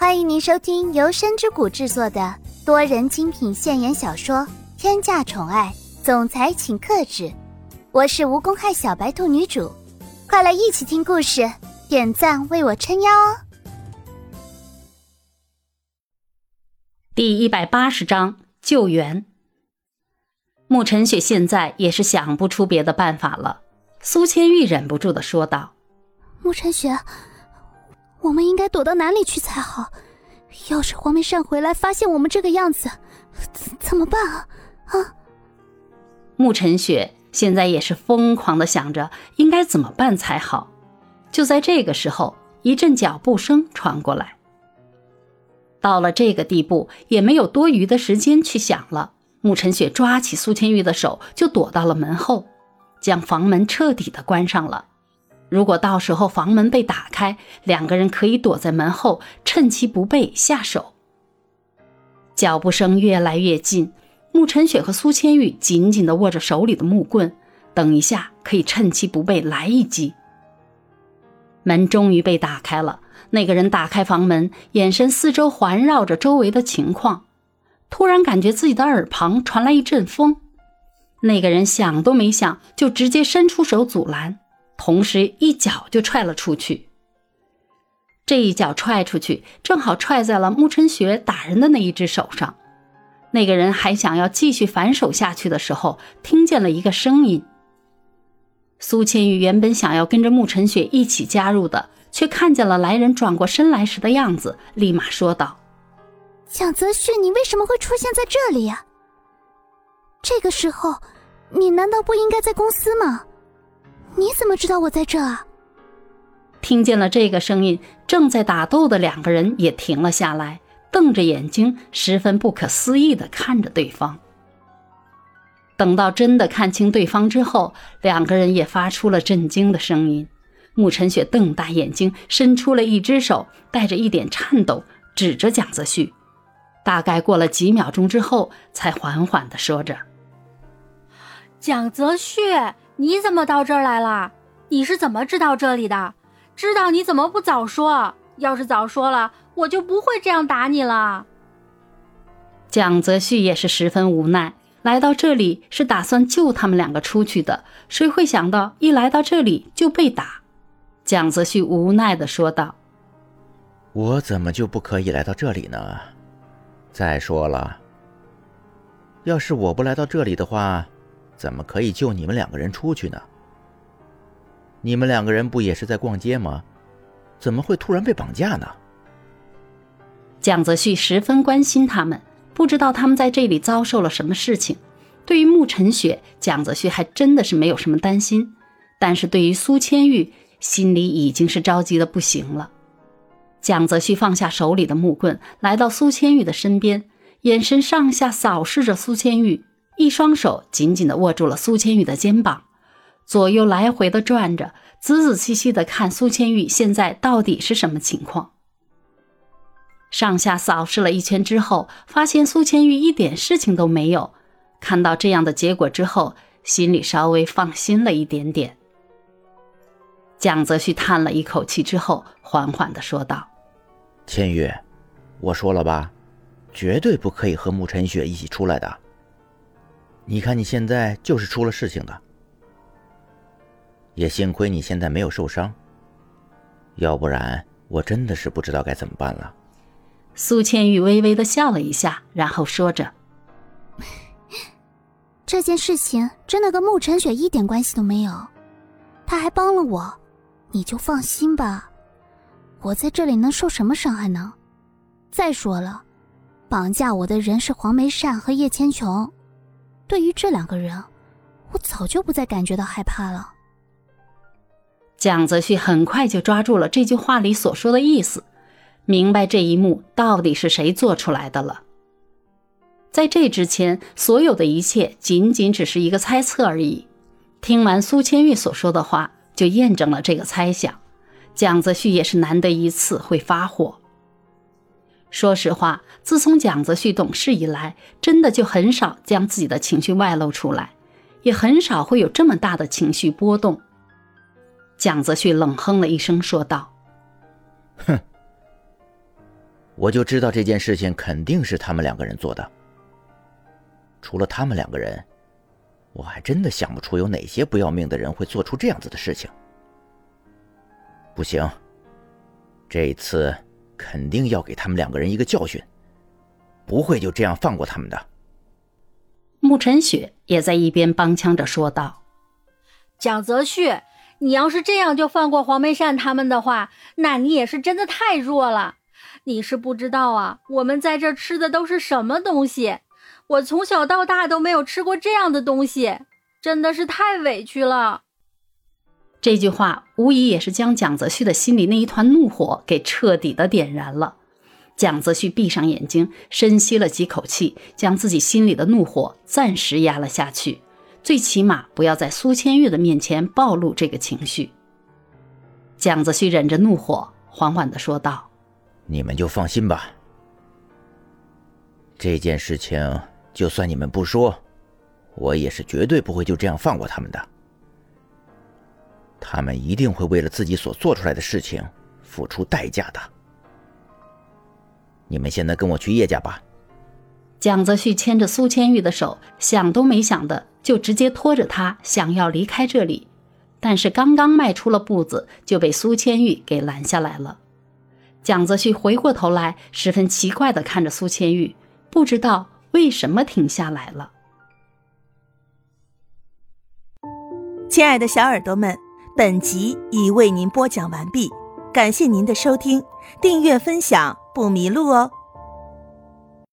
欢迎您收听由深之谷制作的多人精品现言小说《天价宠爱总裁请克制》，我是无公害小白兔女主，快来一起听故事，点赞为我撑腰哦！第一百八十章救援。慕晨雪现在也是想不出别的办法了。苏千玉忍不住的说道：“慕晨雪，我们应该躲到哪里去才好？要是黄梅善回来发现我们这个样子，怎么办啊？”啊！慕晨雪现在也是疯狂的想着应该怎么办才好。就在这个时候，一阵脚步声传过来。到了这个地步，也没有多余的时间去想了。慕晨雪抓起苏千玉的手，就躲到了门后，将房门彻底的关上了。如果到时候房门被打开，两个人可以躲在门后，趁其不备下手。脚步声越来越近，慕晨雪和苏千玉紧紧的握着手里的木棍，等一下可以趁其不备来一击。门终于被打开了，那个人打开房门，眼神四周环绕着周围的情况。突然感觉自己的耳旁传来一阵风，那个人想都没想，就直接伸出手阻拦，同时一脚就踹了出去。这一脚踹出去，正好踹在了慕晨雪打人的那一只手上。那个人还想要继续反手下去的时候，听见了一个声音。苏千玉原本想要跟着慕晨雪一起加入的，却看见了来人转过身来时的样子，立马说道。蒋泽旭，你为什么会出现在这里呀？这个时候，你难道不应该在公司吗？你怎么知道我在这啊？听见了这个声音，正在打斗的两个人也停了下来，瞪着眼睛，十分不可思议的看着对方。等到真的看清对方之后，两个人也发出了震惊的声音。沐晨雪瞪大眼睛，伸出了一只手，带着一点颤抖，指着蒋泽旭。大概过了几秒钟之后，才缓缓的说着：“蒋泽旭，你怎么到这儿来了？你是怎么知道这里的？知道你怎么不早说？要是早说了，我就不会这样打你了。”蒋泽旭也是十分无奈，来到这里是打算救他们两个出去的，谁会想到一来到这里就被打？蒋泽旭无奈的说道：“我怎么就不可以来到这里呢？”再说了，要是我不来到这里的话，怎么可以救你们两个人出去呢？你们两个人不也是在逛街吗？怎么会突然被绑架呢？蒋泽旭十分关心他们，不知道他们在这里遭受了什么事情。对于慕晨雪，蒋泽旭还真的是没有什么担心，但是对于苏千玉，心里已经是着急的不行了。蒋泽旭放下手里的木棍，来到苏千玉的身边，眼神上下扫视着苏千玉，一双手紧紧地握住了苏千玉的肩膀，左右来回的转着，仔仔细细的看苏千玉现在到底是什么情况。上下扫视了一圈之后，发现苏千玉一点事情都没有。看到这样的结果之后，心里稍微放心了一点点。蒋泽旭叹了一口气之后，缓缓的说道：“千玉，我说了吧，绝对不可以和慕晨雪一起出来的。你看你现在就是出了事情的，也幸亏你现在没有受伤，要不然我真的是不知道该怎么办了。”苏千玉微微的笑了一下，然后说着：“这件事情真的跟慕晨雪一点关系都没有，他还帮了我。”你就放心吧，我在这里能受什么伤害呢？再说了，绑架我的人是黄梅善和叶千琼，对于这两个人，我早就不再感觉到害怕了。蒋泽旭很快就抓住了这句话里所说的意思，明白这一幕到底是谁做出来的了。在这之前，所有的一切仅仅只是一个猜测而已。听完苏千玉所说的话。就验证了这个猜想，蒋泽旭也是难得一次会发火。说实话，自从蒋泽旭懂事以来，真的就很少将自己的情绪外露出来，也很少会有这么大的情绪波动。蒋泽旭冷哼了一声，说道：“哼，我就知道这件事情肯定是他们两个人做的。除了他们两个人，我还真的想不出有哪些不要命的人会做出这样子的事情。不行，这一次肯定要给他们两个人一个教训，不会就这样放过他们的。慕晨雪也在一边帮腔着说道：“蒋泽旭，你要是这样就放过黄梅善他们的话，那你也是真的太弱了。你是不知道啊，我们在这吃的都是什么东西？我从小到大都没有吃过这样的东西，真的是太委屈了。”这句话无疑也是将蒋泽旭的心里那一团怒火给彻底的点燃了。蒋泽旭闭上眼睛，深吸了几口气，将自己心里的怒火暂时压了下去，最起码不要在苏千玉的面前暴露这个情绪。蒋子旭忍着怒火，缓缓的说道：“你们就放心吧，这件事情就算你们不说，我也是绝对不会就这样放过他们的。他们一定会为了自己所做出来的事情付出代价的。”你们现在跟我去叶家吧。蒋泽旭牵着苏千玉的手，想都没想的就直接拖着她想要离开这里，但是刚刚迈出了步子，就被苏千玉给拦下来了。蒋泽旭回过头来，十分奇怪的看着苏千玉，不知道为什么停下来了。亲爱的小耳朵们，本集已为您播讲完毕，感谢您的收听，订阅分享。不迷路哦。